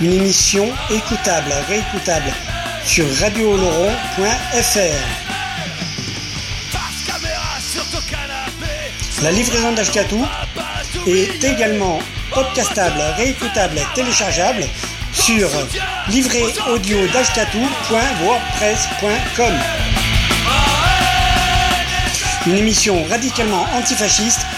Une émission écoutable, réécoutable sur radiooloron.fr. La livraison d'Ashkatou est également podcastable, réécoutable, téléchargeable sur livréaudio.wordpress.com. Une émission radicalement antifasciste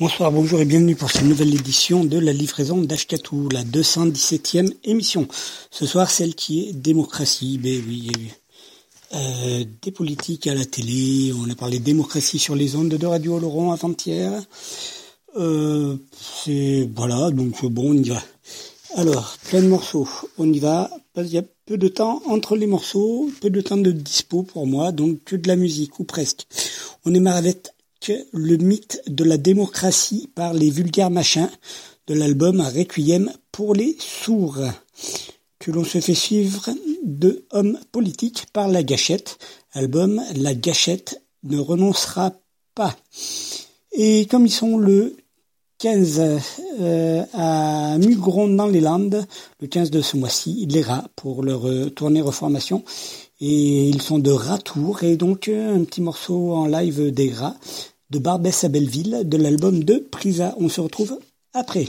Bonsoir, bonjour et bienvenue pour cette nouvelle édition de la livraison d'Ashkatou, la 217e émission. Ce soir, celle qui est démocratie. Ben oui. Euh, des politiques à la télé, on a parlé démocratie sur les ondes de Radio Laurent avant-hier. Euh, c'est voilà, donc bon, on y va. Alors, plein de morceaux, on y va. Il y a peu de temps entre les morceaux, peu de temps de dispo pour moi, donc que de la musique ou presque. On démarre avec le mythe de la démocratie par les vulgaires machins de l'album Requiem pour les sourds, que l'on se fait suivre de Hommes politiques par La Gâchette, album La Gâchette ne renoncera pas. Et comme ils sont le 15 euh, à Mugron dans les Landes, le 15 de ce mois-ci, les rats pour leur euh, tournée reformation. Et ils sont de Ratour, et donc euh, un petit morceau en live des rats de Barbès à Belleville, de l'album de Prisa. On se retrouve après.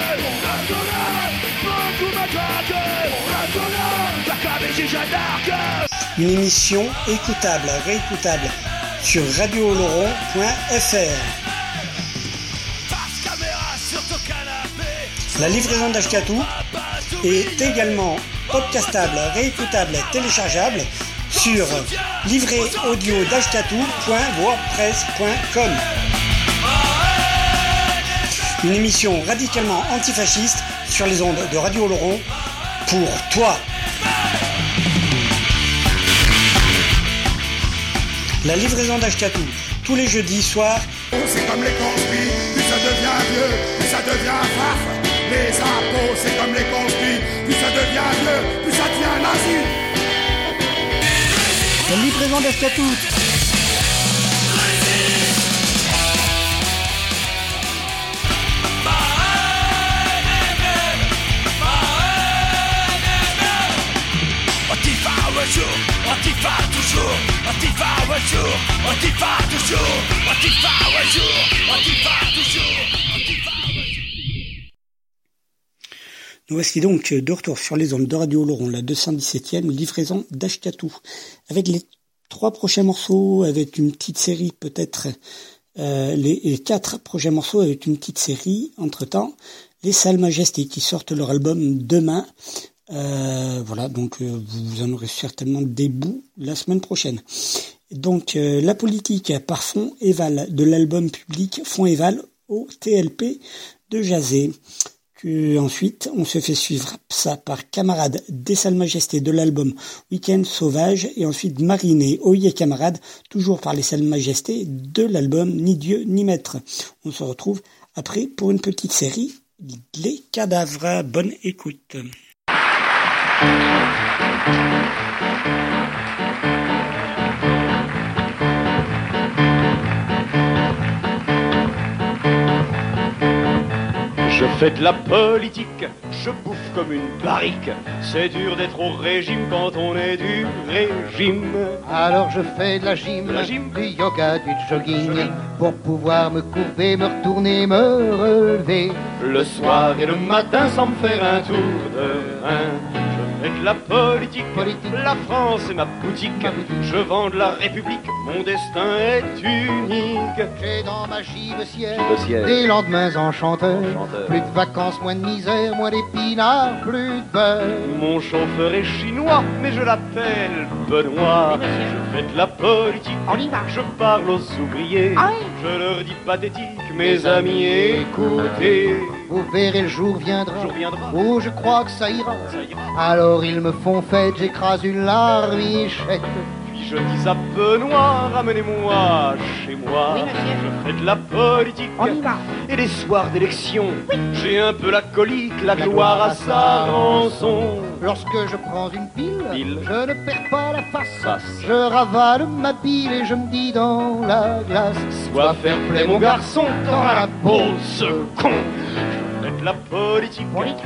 Une émission écoutable, réécoutable sur radiooloron.fr. La livraison d'Ashkatou est également podcastable, réécoutable, téléchargeable sur livréaudio.wordpress.com. Une émission radicalement antifasciste sur les ondes de Radio Oloron pour toi. La livraison d'Ashkatou, tous les jeudis soirs. C'est comme les conspires, plus ça devient vieux, plus ça devient farf. Les impôts, c'est comme les conspires, plus ça devient vieux, plus ça devient nazi. La livraison ouais jour, Antifa toujours, Antifa ouais jour, Antifa toujours, Antifa ouais jour, Antifa toujours, nous voici donc euh, de retour sur les ondes de Radio Laurent, la 217e livraison d'Ashkatou, avec les trois prochains morceaux, avec une petite série peut-être, euh, les, quatre prochains morceaux avec une petite série, entre-temps, les Salles Majestés qui sortent leur album demain, euh, voilà, donc euh, vous en aurez certainement des bouts la semaine prochaine. Donc la politique par fond éval de l'album public Fond éval au TLP de Jazé ensuite, on se fait suivre ça par Camarade des Salles Majestés de l'album Weekend Sauvage et ensuite Mariné, Oye Camarade, toujours par les Salles Majestés de l'album Ni Dieu ni Maître. On se retrouve après pour une petite série Les Cadavres. Bonne écoute. Je fais de la politique, je bouffe comme une barrique. C'est dur d'être au régime quand on est du régime. Alors je fais de la gym, la gym. du yoga, du jogging, pour pouvoir me courber, me retourner, me relever. Le soir et le matin sans me faire un tour de rein. De la politique, Politique. la France est ma boutique. Ma boutique. Je vends de la République, mon destin est unique. J'ai dans ma gîte ciel, ciel. des lendemains enchanteurs. Enchanteurs. Plus de vacances, moins de misère, moins d'épinards, plus de beurre. Mon chauffeur est chinois, mais je l'appelle Benoît. Je fais de la politique, On y va. je parle aux ouvriers. Ah Je leur dis pathétique, mes amis, écoutez. Vous verrez, le jour viendra, Le jour viendra. où je crois que ça ira. Ça ira. Alors ils me font fête, j'écrase une larmichette. Je dis à Benoît, ramenez-moi chez moi. je fais de la politique. Et les soirs d'élection, j'ai un peu la colique, la, gloire à sa rançon. Lorsque je prends une pile, Pile. je ne perds pas la face. Face. Je ravale ma pile et je me dis dans la glace. Sois fair play mon garçon, t'auras la peau ce con. De la politique,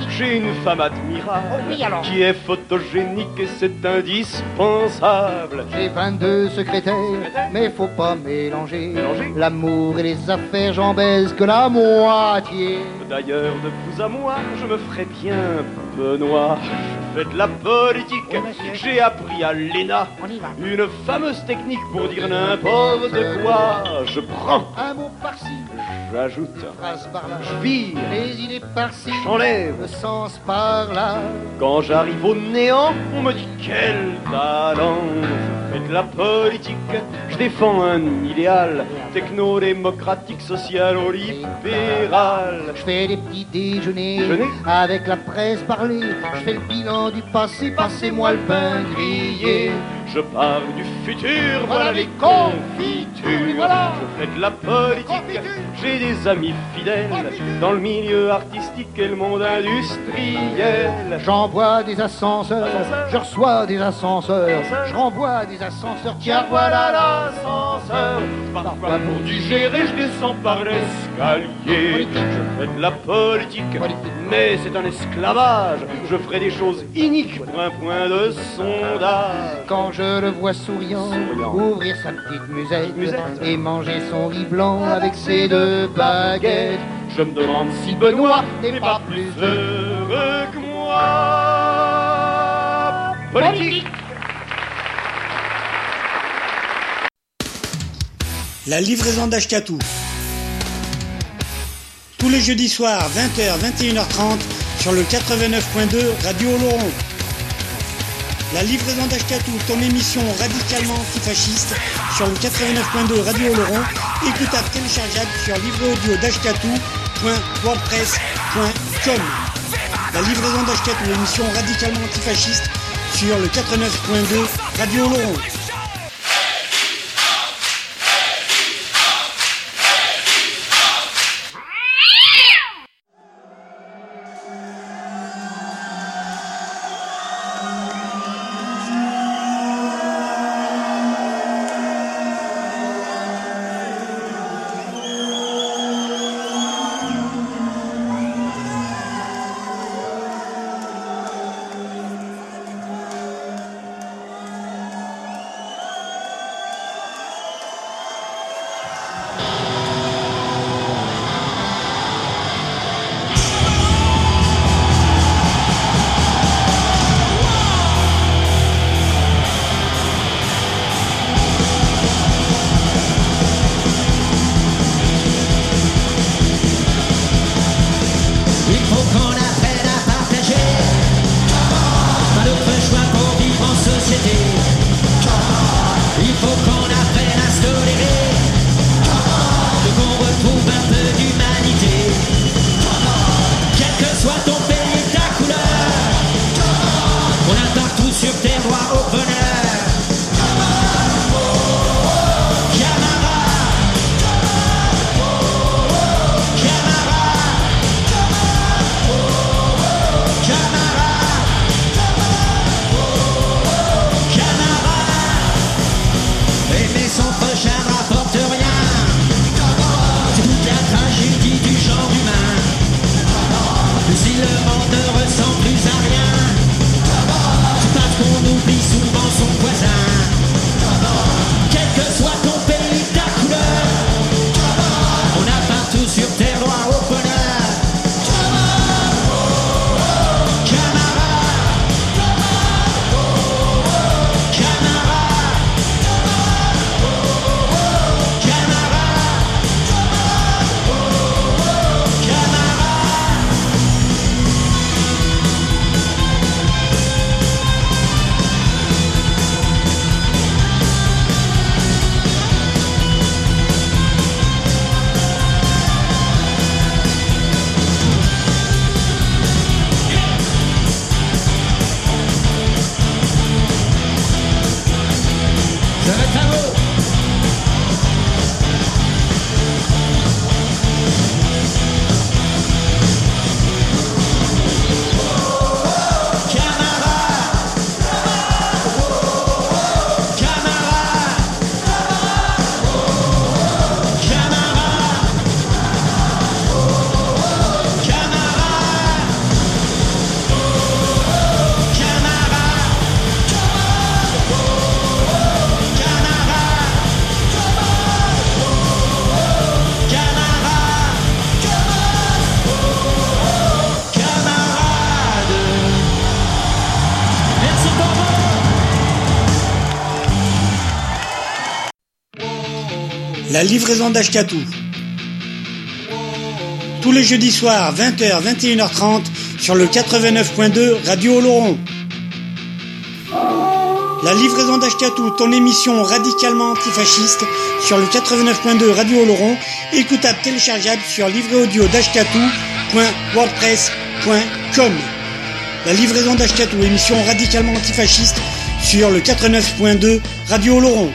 j'ai une femme admirable qui est photogénique et c'est indispensable. J'ai 22 secrétaires, mais faut pas mélanger. Mélanger L'amour et les affaires, j'en baise que la moitié. D'ailleurs, de vous à moi, je me ferai bien Benoît. Je fais de la politique, j'ai appris à l'ENA une fameuse technique pour dire n'importe quoi. Je prends, Un mot par-ci, j'ajoute, je vire, Les idées par-ci, j'enlève. le sens par-là. Quand j'arrive au néant, on me dit quel talent. Je fais de la politique, je défends un idéal techno-démocratique, social-libéral. Je fais des petits déjeuners Déjeuner avec la presse parlée. Je fais le bilan du passé, passez-moi le pain grillé. Je parle du futur, voilà les confitures. Voilà. Je fais de la politique, j'ai des amis fidèles dans le milieu artistique et le monde industriel. J'envoie des ascenseurs, je reçois des ascenseurs, je renvoie des ascenseurs. Tiens voilà l'ascenseur. Parfois pour digérer je descends par l'escalier. Je fais de la politique. Mais c'est un esclavage. Je ferai des choses iniques pour un point de sondage. Quand je le vois souriant, ouvrir sa petite Musette. et manger son riz blanc avec ses deux Je me demande si Benoît n'est pas plus heureux que moi Politique La livraison d'Ashkatou. Tous les jeudis soirs, 20h, 21h30, sur le 89.2 Radio Laurent. La livraison d'Ashkatou, ton émission radicalement antifasciste, sur le 89.2 Radio Laurent, écoutable téléchargeable sur livreaudio.wordpress.com. La livraison d'Ashkatou, émission radicalement antifasciste, sur le 89.2 Radio Laurent. La livraison d'Ashkatou. Tous les jeudis soirs, 20h, 21h30, sur le 89.2 Radio Oloron. La livraison d'Ashkatou, ton émission radicalement antifasciste, sur le 89.2 Radio Oloron, écoutable téléchargeable sur livréaudio.wordpress.com. La livraison d'Ashkatou, émission radicalement antifasciste, sur le 89.2 Radio Oloron.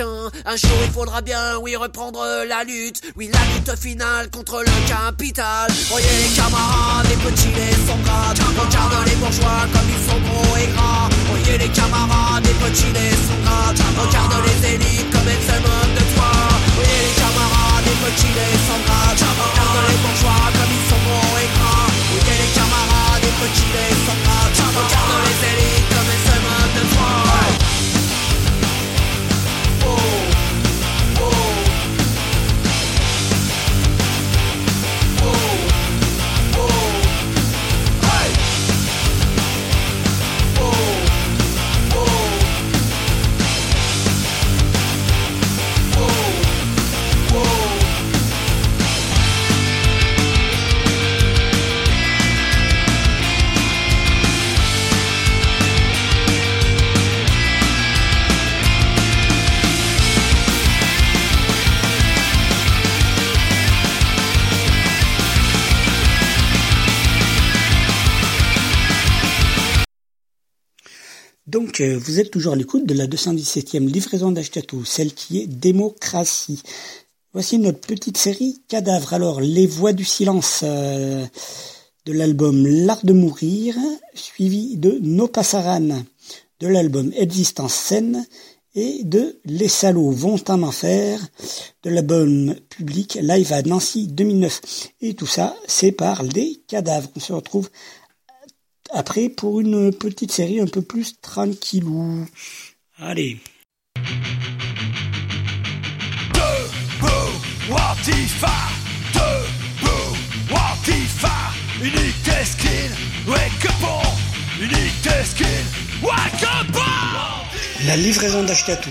Un jour il faudra bien, oui, reprendre la lutte. Oui, la lutte finale contre le capital. Voyez, camarades, les petits, les sombrades. Regarde les bourgeois comme ils sont gros et gras. Voyez, les camarades, les petits, les sombrades. Regarde les élites comme elles se moquent de toi. Voyez, les camarades, les petits, les sombrades. Regarde les bourgeois comme ils sont gros et gras. Voyez, les camarades, les petits, les sombrades. Regarde les élites. Vous êtes toujours à l'écoute de la 217e livraison d'Ashkatou, celle qui est démocratie. Voici notre petite série Cadavre. Alors, les voix du silence euh, de l'album L'art de mourir, suivi de No Passaran de l'album Existence Scène et de Les salauds vont en enfer de l'album public Live à Nancy 2009. Et tout ça, c'est par les cadavres. On se retrouve après pour une petite série un peu plus tranquillou. Allez. Debout, Antifa Debout, Antifa Unité skin, wake up Unité skin, wake up La livraison d'Ashkatou.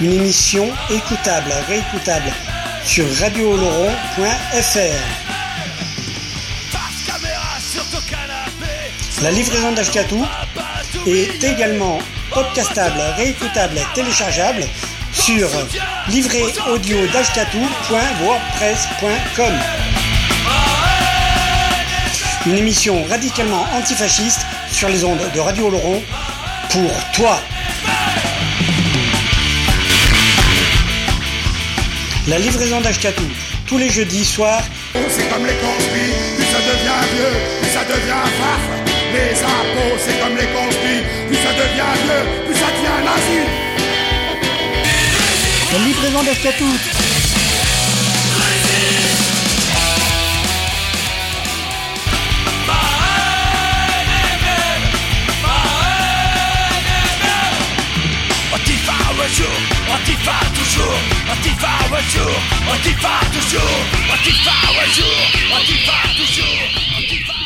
Une émission écoutable, réécoutable sur radiooloron.fr. La livraison d'Ashkatou est également podcastable, réécoutable, téléchargeable sur livréaudio.wordpress.com. Une émission radicalement antifasciste sur les ondes de Radio Oloron pour toi. La livraison d'Ashkatou, tous les jeudis soirs C'est comme les conspires, plus ça devient vieux, plus ça devient farf. Les impôts, c'est comme les conspires, plus ça devient vieux, plus ça devient nazi. La livraison d'Ashkatou. Jour, Antifa toujours, Antifa un jour, Antifa toujours, Antifa un jour, Antifa toujours, Antifa.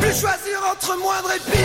Plus choisir entre moindre et pire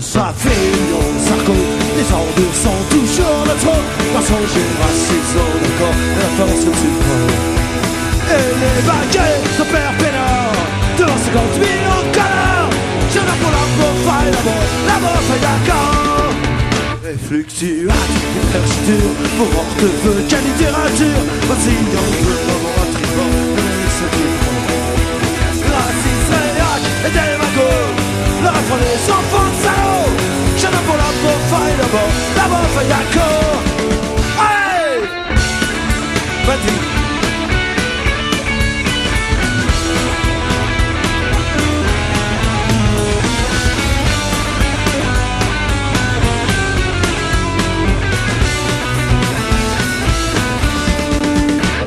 sa fille sarco. Les ordures sont toujours le trône. Dans son d'accord, et la force suprême. Et les baguettes de Père devant 50 millions de connards. Je viens pour la profile, la mort, la mort fait d'accord. Et fluctuate, hyperchiture, pour hors de feu, quelle littérature. Voici on veut l'avoir un tribord, mais c'est du Raciste, réac et démagogue, le refrain des enfants de. Je viens pour la profile, la mort, la mort fait d'accord. Hey! Vas-y.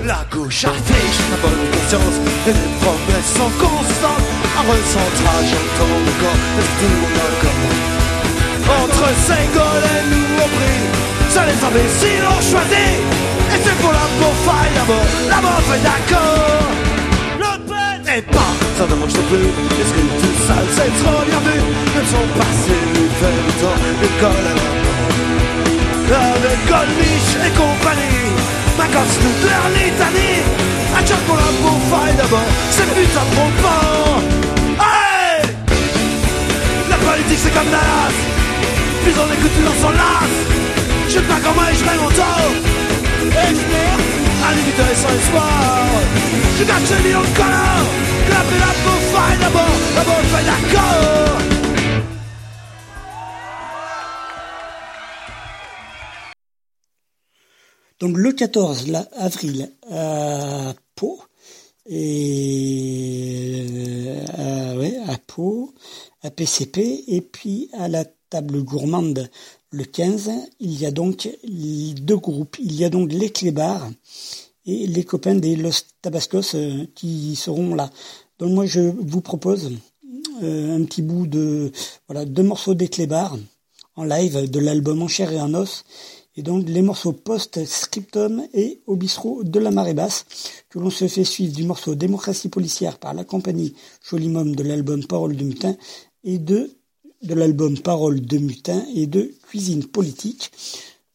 La gauche affiche la bonne conscience et les promesses sont constantes. Recentrage en temps de corps, l'esprit ou d'accord. Entre Saint-Gaulle et nous prix, ça les imbéciles ont choisi. Et c'est pour la profile, la mort, la mort fait d'accord. Le Pen est pas, ça ne marche plus. Est-ce que tout ça, c'est trop bien vu? Ils sont passés, nous faire le temps, l'école à la Goldfish et compagnie Ma gosse nous leur litanie Un job pour la bouffe d'abord C'est putain de bon La politique c'est comme Dallas. Plus on écoute plus on s'en lasse. Je pas comment et je mets mon temps Et je meurs. Un limiteur et sans espoir. Je gâche le million de Clapez la bouffe d'abord. La bouffe d'accord. Donc le 14 la- avril à Pau, et euh, à, ouais, à Pau, à PCP, et puis à la table gourmande le 15, il y a donc deux groupes. Il y a donc les clébards et les copains des Los Tabascos euh, qui seront là. Donc moi je vous propose euh, un petit bout de voilà deux morceaux des clébards en live de l'album En chair et en os et donc les morceaux post-scriptum et au bistrot de la marée basse que l'on se fait suivre du morceau Démocratie policière par la compagnie Jolimum de l'album Parole de mutin et de de l'album Parole de mutin et de Cuisine politique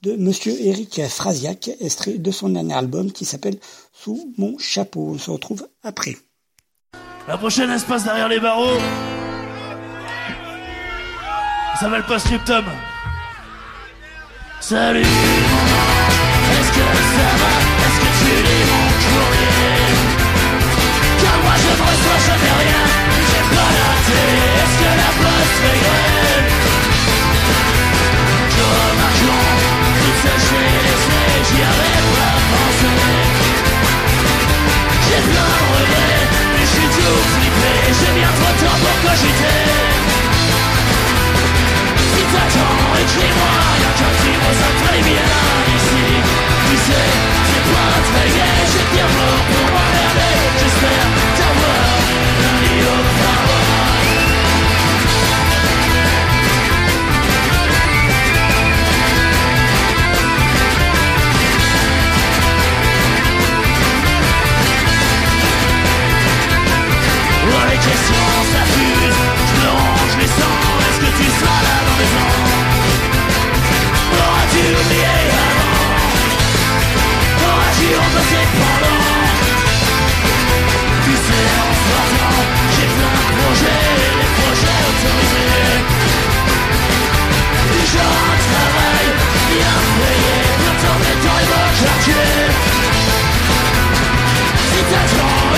de monsieur Eric Frasiac, extrait de son dernier album qui s'appelle Sous mon chapeau. On se retrouve après. La prochaine espace derrière les barreaux. Ça s'appelle Post-Scriptum. Salut Est-ce que ça va? Est-ce que tu lis? Mon courrier Car moi je ne reçois jamais rien J'ai bien trop de temps pour cogiter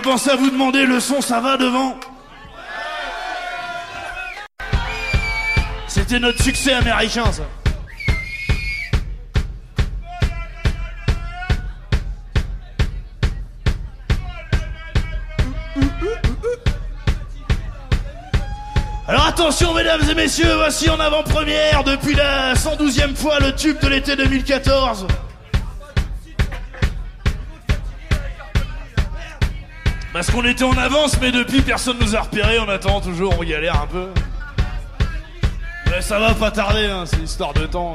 pas à vous demander le son, ça va devant C'était notre succès américain, ça. Alors attention mesdames et messieurs, voici en avant-première depuis la 112e fois le tube de l'été 2014. Parce qu'on était en avance, mais depuis personne nous a repérés, on attend toujours, on galère un peu. Mais ça va pas tarder, hein, c'est histoire de temps.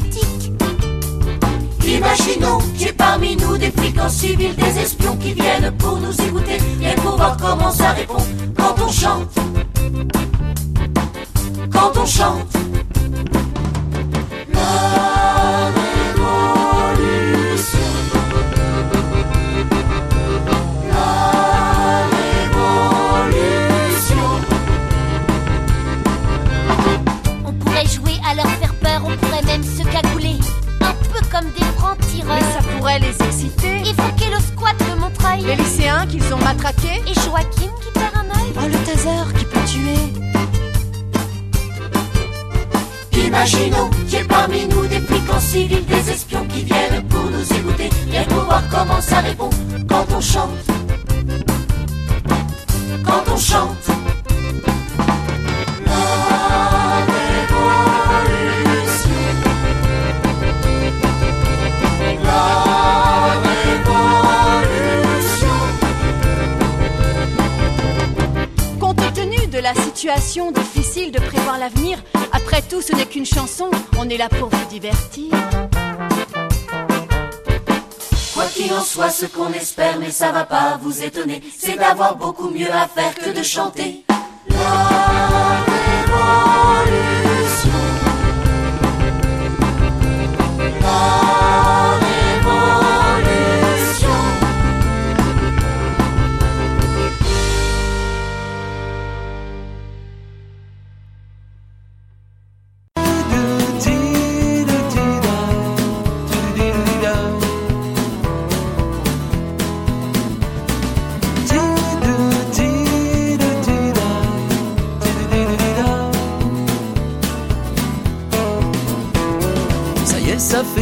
Pathétique. Les exciter. Évoquer le squat de Montreuil. Les lycéens qu'ils ont matraqués. Et Joachim qui perd un œil. Oh, le taser qui peut tuer. Imaginons qu'il y ait parmi nous des flics en civil, des espions qui viennent pour nous écouter et pour voir comment ça répond quand on chante. Quand on chante. Difficile de prévoir l'avenir, après tout, ce n'est qu'une chanson. On est là pour vous divertir. Quoi qu'il en soit, ce qu'on espère, mais ça va pas vous étonner, c'est d'avoir beaucoup mieux à faire que de chanter. La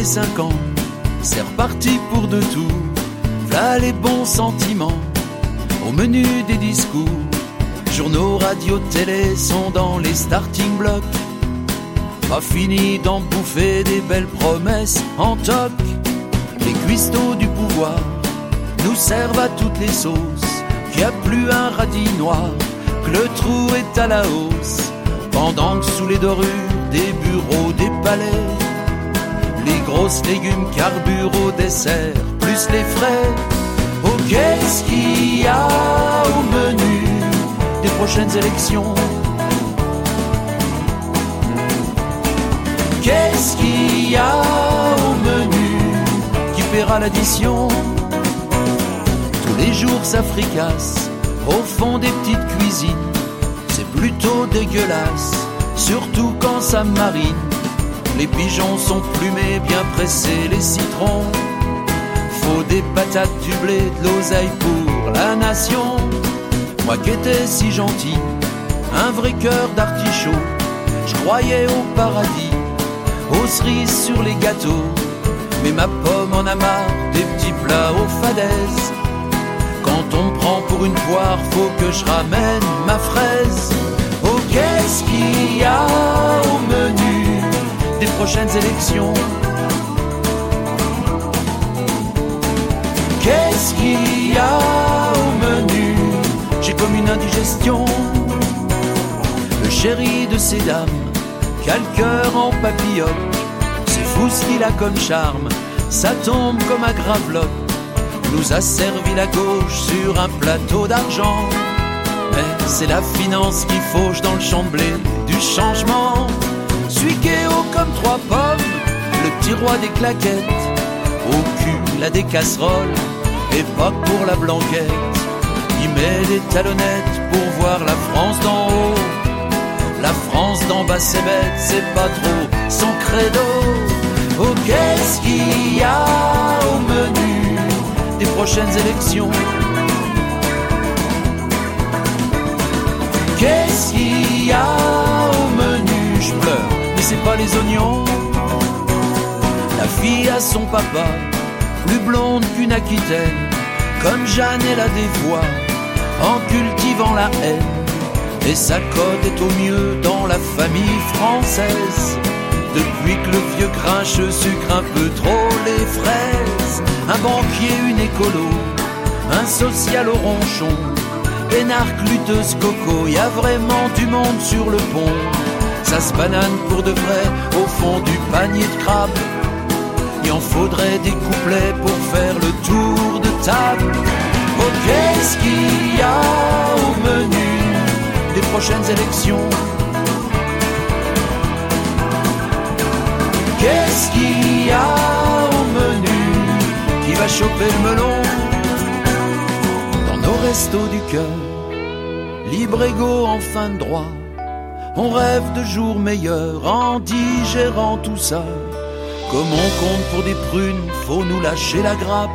cinq ans, c'est reparti pour de tout. V'là les bons sentiments, au menu des discours. Journaux, radio, télé sont dans les starting blocks. Pas fini d'en bouffer des belles promesses en toc. Les cuistots du pouvoir nous servent à toutes les sauces. N'y a plus un radis noir, que le trou est à la hausse. Pendant que sous les dorures des bureaux, des palais, grosses légumes carburent au dessert, plus les frais. Oh, qu'est-ce qu'il y a au menu des prochaines élections Qu'est-ce qu'il y a au menu qui paiera l'addition? Tous les jours ça fricasse au fond des petites cuisines. C'est plutôt dégueulasse, surtout quand ça marine. Les pigeons sont plumés, bien pressés, les citrons. Faut des patates, du blé, de l'oseille pour la nation. Moi qui étais si gentil, un vrai cœur d'artichaut. Je croyais au paradis, aux cerises sur les gâteaux. Mais ma pomme en a marre des petits plats aux fadaises. Quand on prend pour une poire, faut que je ramène ma fraise. Oh, qu'est-ce qu'il y a au menu? Des prochaines élections Qu'est-ce qu'il y a au menu? J'ai comme une indigestion. Le chéri de ces dames, qu'a le cœur en papillote. C'est fou ce qu'il a comme charme, ça tombe comme un gravelotte. Nous a servi la gauche sur un plateau d'argent. Mais c'est la finance qui fauche dans le champ du changement. Haut comme trois pommes, le petit roi des claquettes. Au cul, la des casseroles, et pas pour la blanquette. Il met des talonnettes pour voir la France d'en haut. La France d'en bas c'est bête, c'est pas trop son credo. Oh qu'est-ce qu'il y a au menu des prochaines élections? Qu'est-ce qu'il y a c'est pas les oignons. La fille a son papa, plus blonde qu'une Aquitaine, comme Jeanne elle a des voix, en cultivant la haine. Et sa cote est au mieux dans la famille française. Depuis que le vieux grinche sucre un peu trop les fraises. Un banquier, une écolo, un social au ronchon. Énarque, lutteuse, coco, y a vraiment du monde sur le pont. Ça se banane pour de vrai au fond du panier de crabe. Il en faudrait des couplets pour faire le tour de table. Oh, qu'est-ce qu'il y a au menu des prochaines élections Qu'est-ce qu'il y a au menu qui va choper le melon Dans nos restos du cœur, libre égaux en fin de droit, on rêve de jours meilleurs en digérant tout ça. Comme on compte pour des prunes, faut nous lâcher la grappe.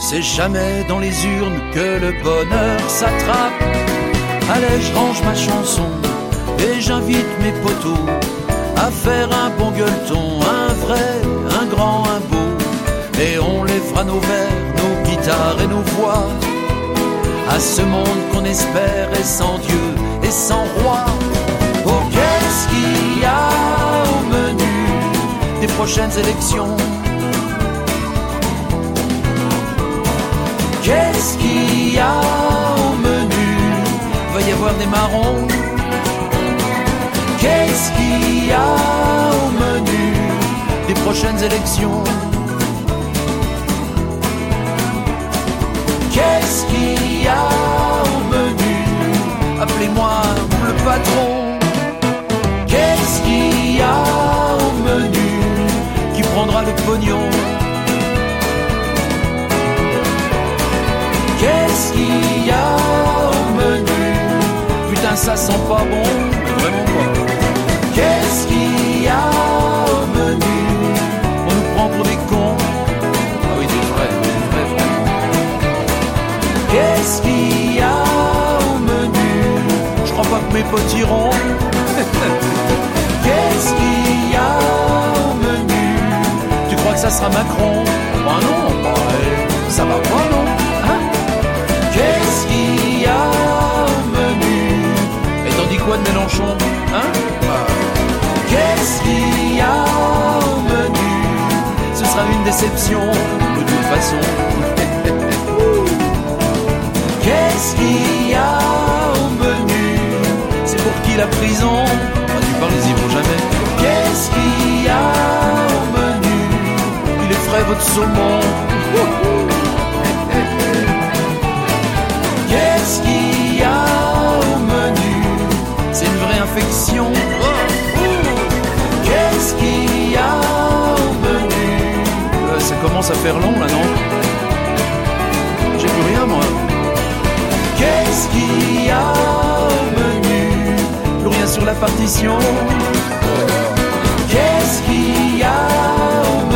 C'est jamais dans les urnes que le bonheur s'attrape. Allez, je range ma chanson et j'invite mes poteaux à faire un bon gueuleton, un vrai, un grand, un beau. Et on les fera nos vers, nos guitares et nos voix à ce monde qu'on espère est sans Dieu et sans roi. Prochaines élections. Qu'est-ce qu'il y a au menu? Va y avoir des marrons. Qu'est-ce qu'il y a au menu des prochaines élections? Qu'est-ce qu'il y a au menu? Appelez-moi le patron. Qu'est-ce qu'il y a prendra le pognon Qu'est-ce qu'il y a au menu? Putain, ça sent pas bon, vraiment pas. Qu'est-ce qu'il y a au menu? On nous prend pour des cons. Ah oui, des vrais, des vrais, vraiment. Qu'est-ce qu'il y a au menu? Je crois pas que mes potes iront. Ça sera Macron Bah non, ça va pas non Hein Qu'est-ce qu'il y a au menu Et t'en dis quoi de Mélenchon Hein Bah, Qu'est-ce qu'il y a au menu Ce sera une déception de toute façon. Qu'est-ce qu'il y a au menu C'est pour qui la prison Ah, Tu parles, ils y vont jamais. Qu'est-ce qu'il Saumon. Qu'est-ce qu'il y a au menu? C'est une vraie infection. Qu'est-ce qu'il y a au menu? Euh, Ça commence à faire long là, non? J'ai plus rien moi. Qu'est-ce qu'il y a au menu? Plus rien sur la partition. Qu'est-ce qu'il y a au menu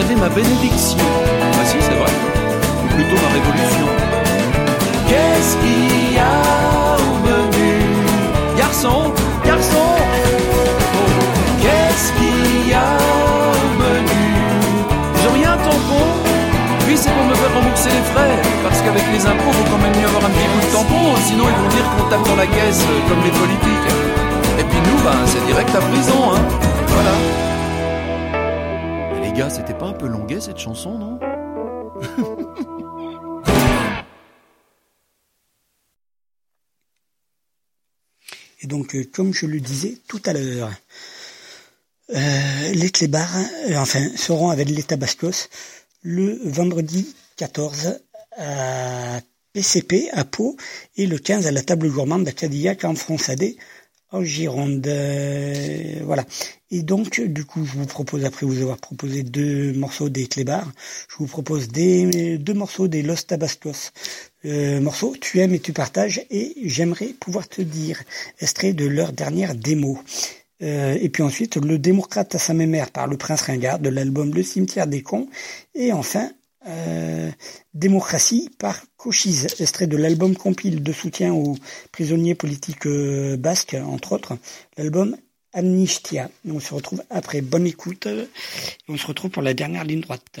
avez ma bénédiction. Ah si, c'est vrai. Ou plutôt ma révolution. Qu'est-ce qu'il y a au menu? Garçon, garçon. Qu'est-ce qu'il y a au menu? J'ai rien, tampon Oui, c'est pour me faire rembourser les frais. Parce qu'avec les impôts, faut quand même mieux avoir un petit bout de tampon. Sinon, ils vont dire qu'on tape dans la caisse euh, comme les politiques. Et puis nous, ben, c'est direct à prison, hein. Voilà. Les gars, c'était un peu longuet cette chanson, non? Et donc, euh, comme je le disais tout à l'heure, euh, les clébards, euh, enfin, seront avec les Tabascos le vendredi 14 à PCP à Pau et le 15 à la table gourmande de Cadillac en Fronçadé en Gironde. Euh, voilà. Et donc, du coup, je vous propose, après vous avoir proposé deux morceaux des Clébards, je vous propose des, deux morceaux des Los Tabascos. Euh, morceau, tu aimes et tu partages, et j'aimerais pouvoir te dire, extrait de leur dernière démo. Euh, et puis ensuite, Le démocrate à sa mémère par le Prince Ringard de l'album Le cimetière des cons. Et enfin, Démocratie par Cochise, extrait de l'album compile de soutien aux prisonniers politiques euh, basques, entre autres, l'album Amnistia. On se retrouve après. Bonne écoute. Et on se retrouve pour la dernière ligne droite.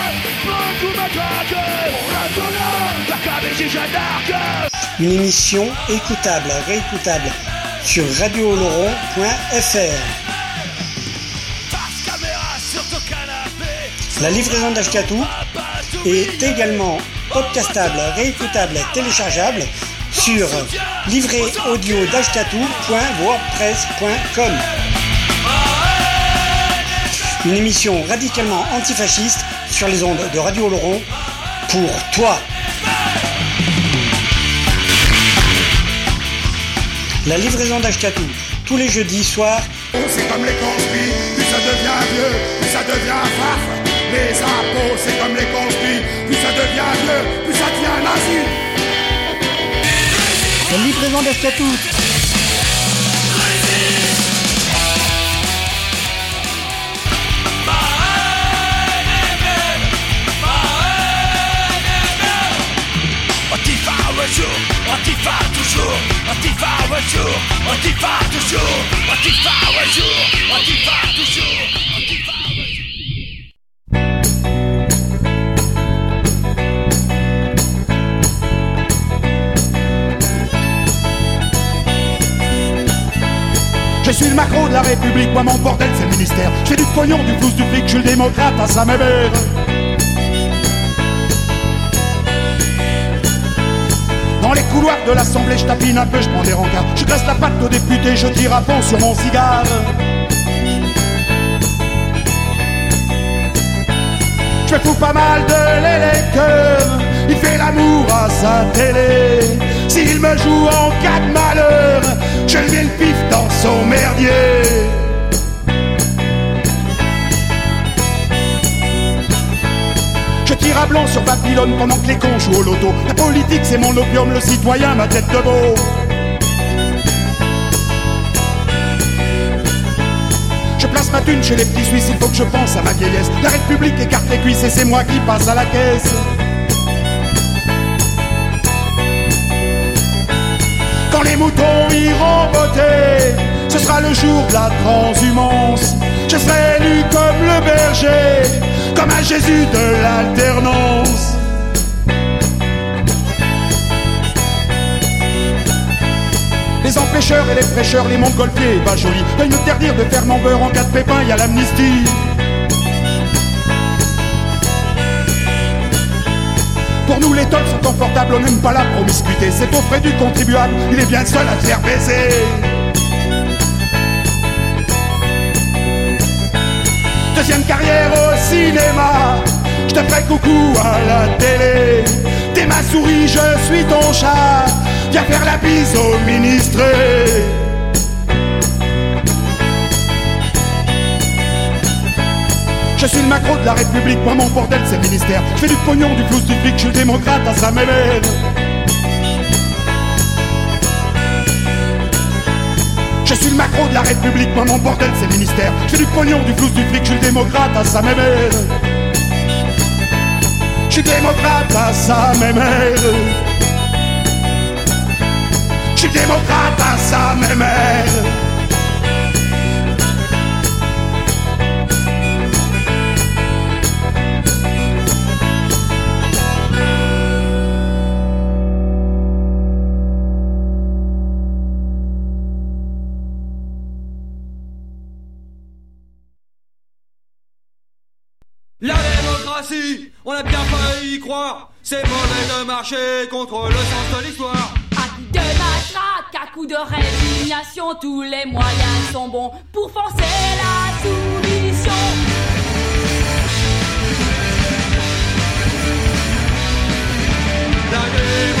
Une émission écoutable, réécoutable sur radiooloron.fr. La livraison d'Ashkatou est également podcastable, réécoutable, téléchargeable sur livréaudio.wordpress.com Une émission radicalement antifasciste sur les ondes de Radio Laurent pour toi. La livraison d'Achetatou, tous les jeudis soirs. C'est comme les conspires, puis ça devient vieux, puis ça devient faf. Les impôts, c'est comme les conspires, puis ça devient vieux, puis ça devient nazi. La livraison d'Achetatou. Un jour, Antifa toujours, Antifa un jour, Antifa toujours, Antifa un jour, Antifa toujours, Je suis le macro de la République, moi mon bordel c'est le ministère. Je fais du pognon, du flouze, du fric, je suis le démocrate à sa mère. Couloirs de l'Assemblée, je tapine un peu, je prends des rencarts. Je casse la patte aux députés, je tire à fond sur mon cigare. Je fous pas mal de l'électeur, il fait l'amour à sa télé. S'il me joue en cas de malheur, je lui mets le pif dans son merdier. Blanc sur Babylone pendant que les cons jouent au loto. La politique c'est mon opium, le citoyen ma tête de beau. Je place ma thune chez les petits Suisses, il faut que je pense à ma vieillesse. La République écarte les cuisses et c'est moi qui passe à la caisse. Quand les moutons iront voter, ce sera le jour de la transhumance. Je serai élu comme le berger, comme un Jésus de l'alternance. Les empêcheurs et les prêcheurs, les montgolfiers, pas joli. Veuillent m'interdire de faire beurre en cas de pépin, y a l'amnistie. Pour nous, les tolls sont confortables, on n'aime pas la promiscuité. C'est au frais du contribuable, il est bien seul à te faire baiser. Deuxième carrière au cinéma, je te ferai coucou à la télé. T'es ma souris, je suis ton chat. Viens faire la bise au ministré. Je suis le macro de la République, moi mon bordel c'est ministère. Je fais du pognon, du flouze, du fric, je suis démocrate à sa mêlée. Je suis le macro de la République, moi mon bordel c'est le ministère. Je fais du pognon, du flouze, du fric, je suis le démocrate à sa mêlée. Je suis démocrate à sa mêlée. Je suis démocrate à sa mêlée. De marcher contre le sens de l'histoire. À coup de matraque, à coup de résignation, tous les moyens sont bons pour forcer la soumission. La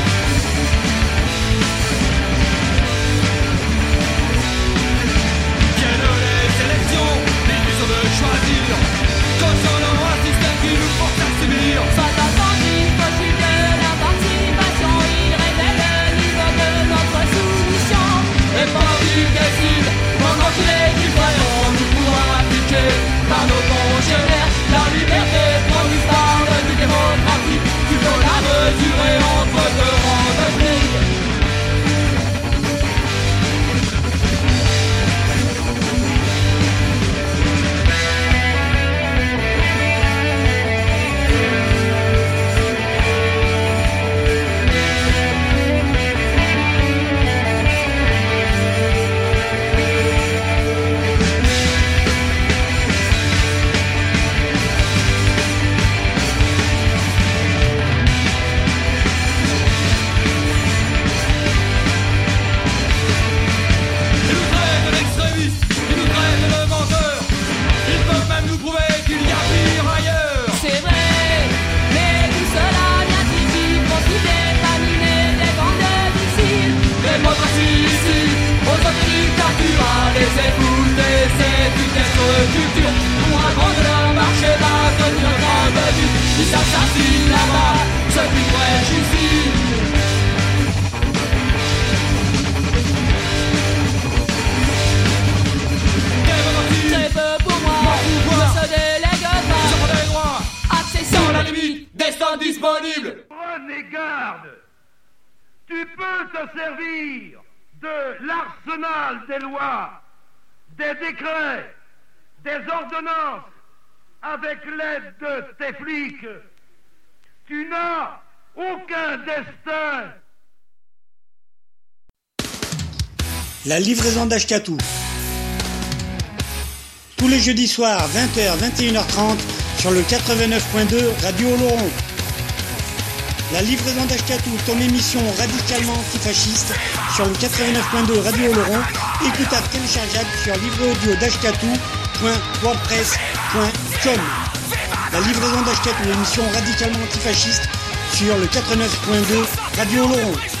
d'Ashkatou. Tous les jeudis soirs, 20h, 21h30, sur le 89.2 Radio Oloron. La livraison d'Ashkatou, ton émission radicalement antifasciste, sur le 89.2 Radio Oloron, écoutable téléchargeable sur livre audio d'ashkatou.wordpress.com. La livraison d'Ashkatou, l'émission radicalement antifasciste, sur le 89.2 Radio Oloron.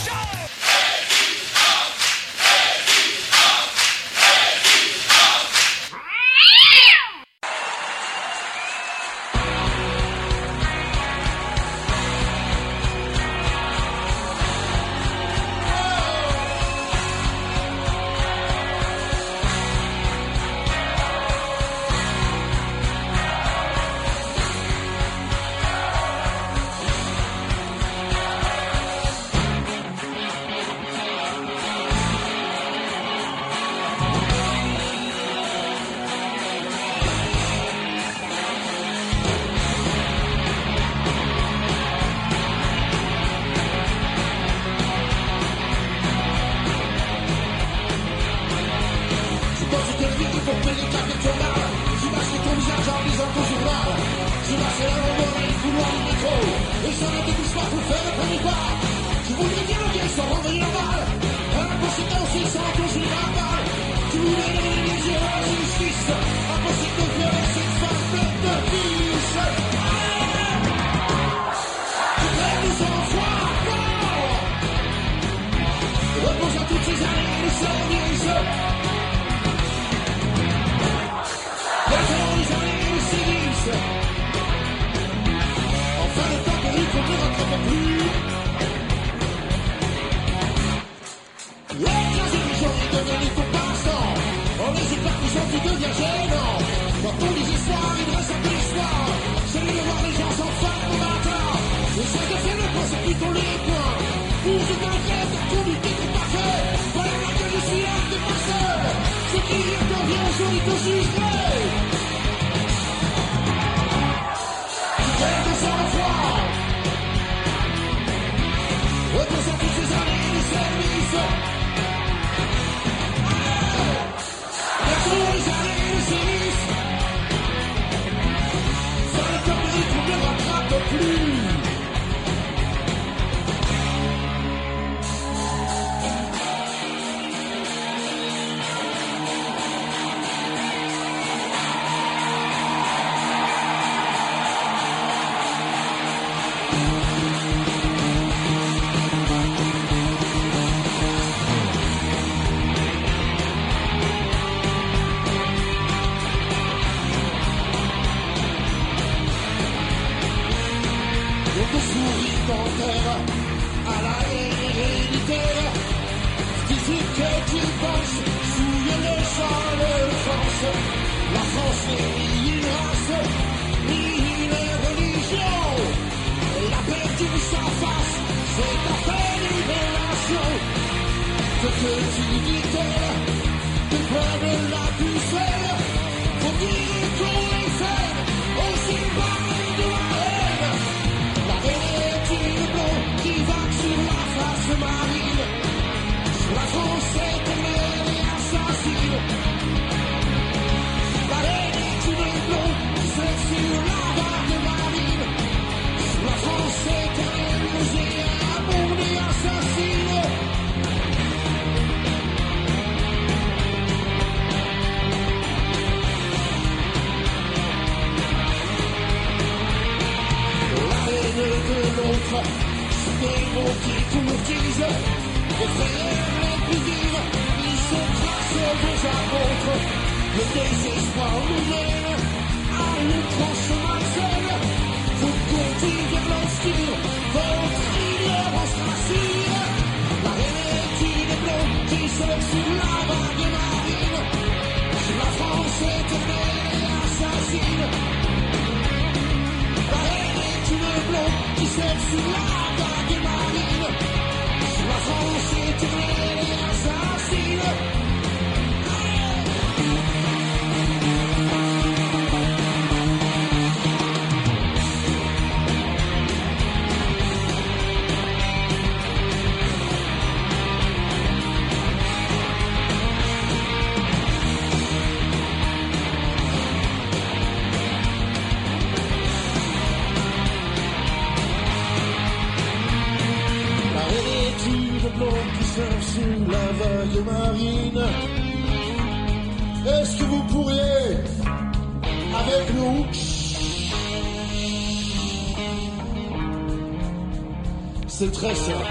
très simple.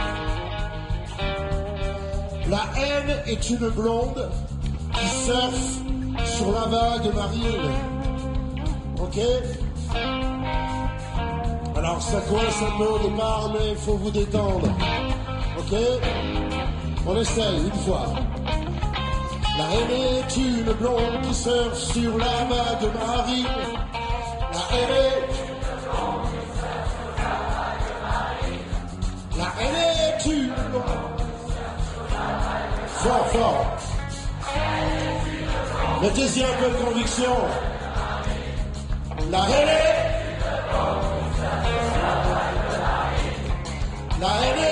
La haine est une blonde qui surfe sur la vague marine. Ok? Alors ça coince un peu au départ, mais il faut vous détendre. Ok? On essaye une fois. La haine est une blonde qui surfe sur la vague marine. La haine est Fort, fort. Mettez-y un peu de conviction. La relève. La relève.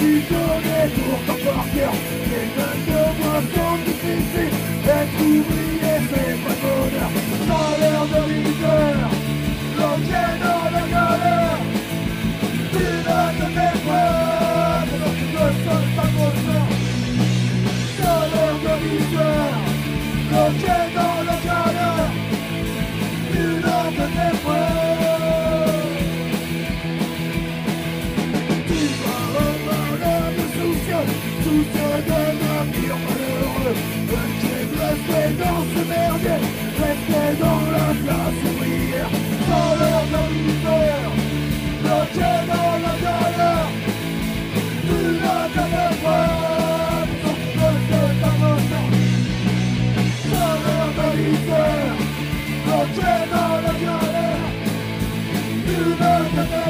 Que tu connais rester dans la classe ouvrière. Dans l'heure de l'hiver, bloqué dans la galère. Tu n'as que des preuves, sauf que c'est ta bonheur. Dans l'heure de l'hiver, bloqué dans la galère. Tu n'as que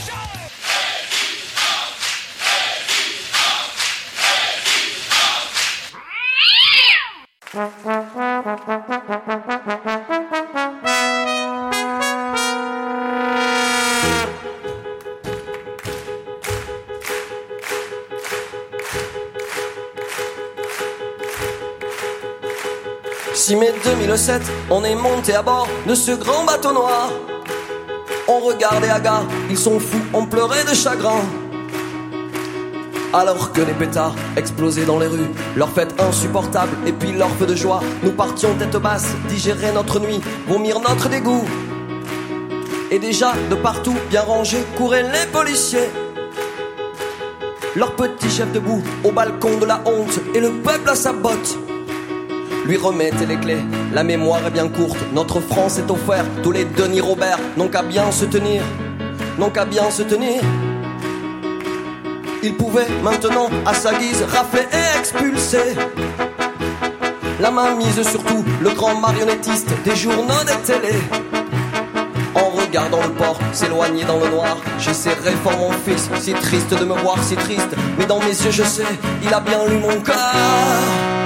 « mai 2007, on est monté à bord de ce grand bateau noir. On regardait Aga, ils sont fous, on pleurait de chagrin. Alors que les pétards explosaient dans les rues, leur fête insupportable et puis leur feu de joie, nous partions tête basse, digérer notre nuit, vomir notre dégoût. Et déjà, de partout, bien rangés, couraient les policiers. Leur petit chef debout au balcon de la honte et le peuple à sa botte. Lui remettez les clés, la mémoire est bien courte, notre France est offerte, tous les Denis Robert n'ont qu'à bien se tenir, n'ont qu'à bien se tenir. Il pouvait maintenant, à sa guise, rafler et expulser. La main mise surtout, le grand marionnettiste des journaux des télés. En regardant le port s'éloigner dans le noir, j'essaierai fort mon fils, si triste de me voir, si triste, mais dans mes yeux je sais, il a bien lu mon cœur.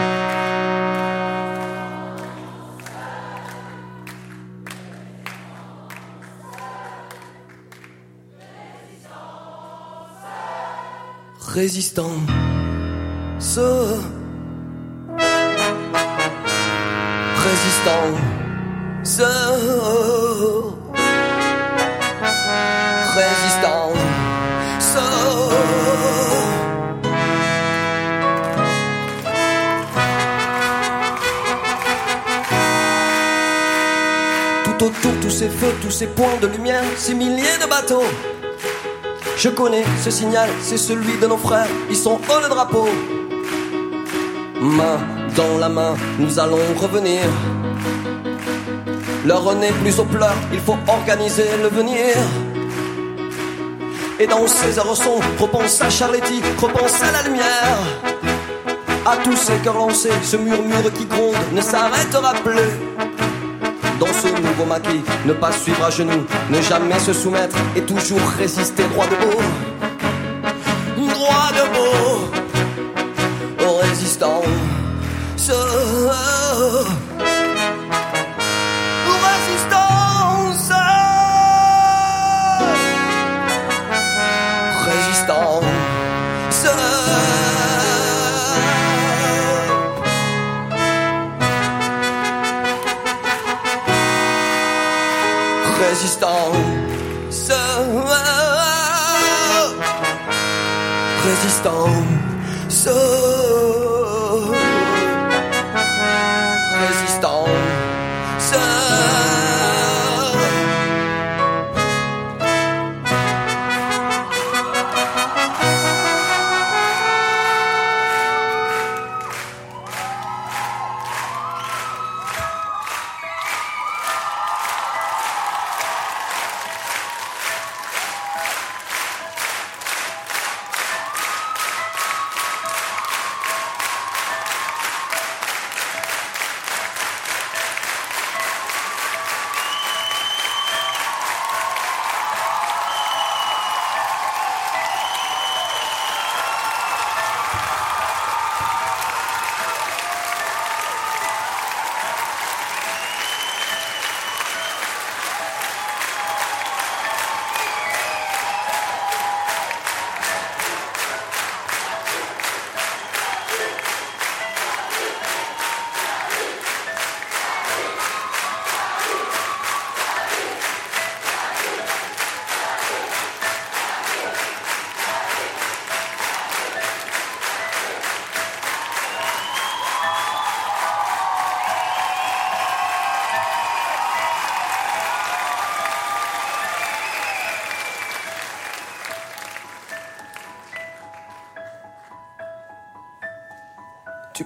Résistant. Ce résistant. Ce résistant. Ce Tout autour, tous ces feux, tous ces points de lumière, ces milliers de bateaux. Je connais ce signal, c'est celui de nos frères, ils sont haut le drapeau. Main dans la main, nous allons revenir. Leur nez plus aux pleurs, il faut organiser le venir. Et dans ces heures sombres, repense à Charletti, repense à la lumière. À tous ces cœurs lancés, ce murmure qui gronde ne s'arrêtera plus dans ce nouveau maquis. Ne pas suivre à genoux, ne jamais se soumettre et toujours résister droit debout. Droit debout, résistant. Ce... résistance. Résistance.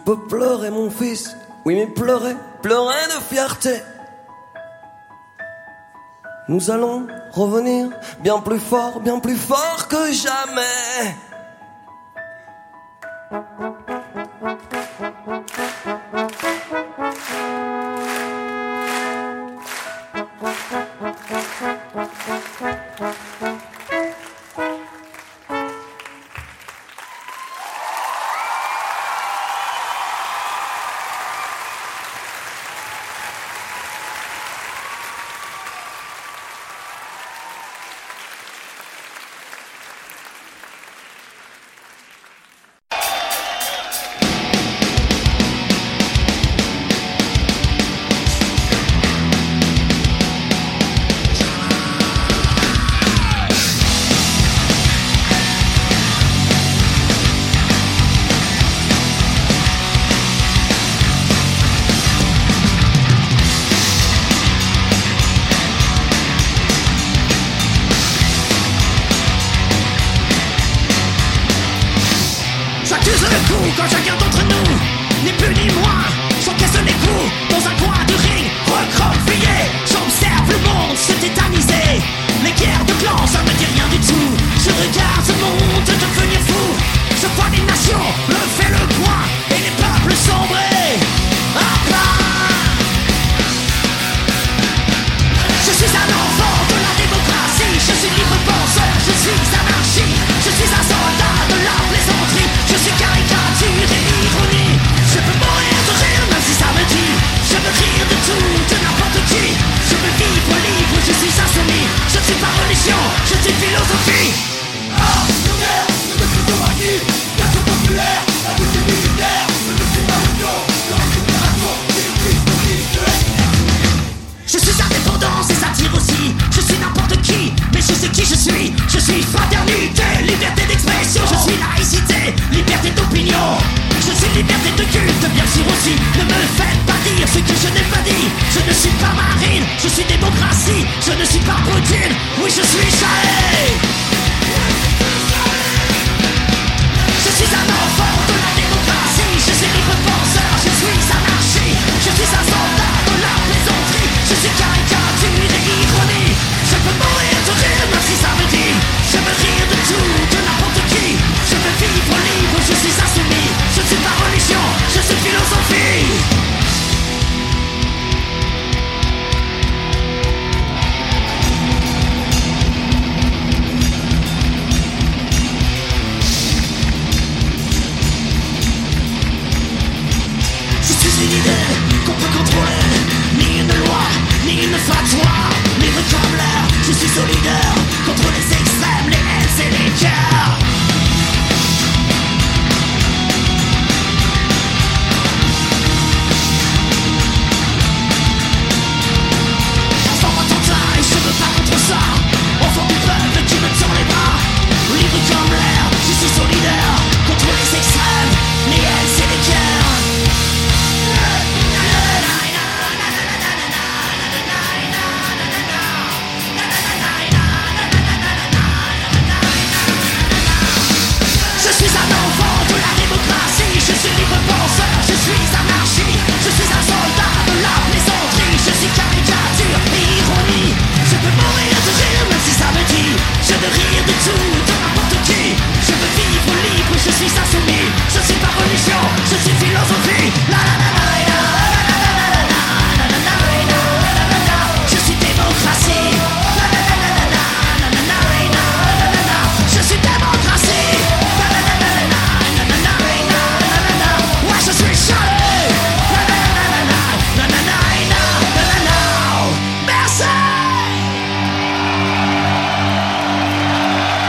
peux pleurer, mon fils. Oui, mais pleurer, pleurer de fierté. Nous allons revenir bien plus fort, bien plus fort que jamais.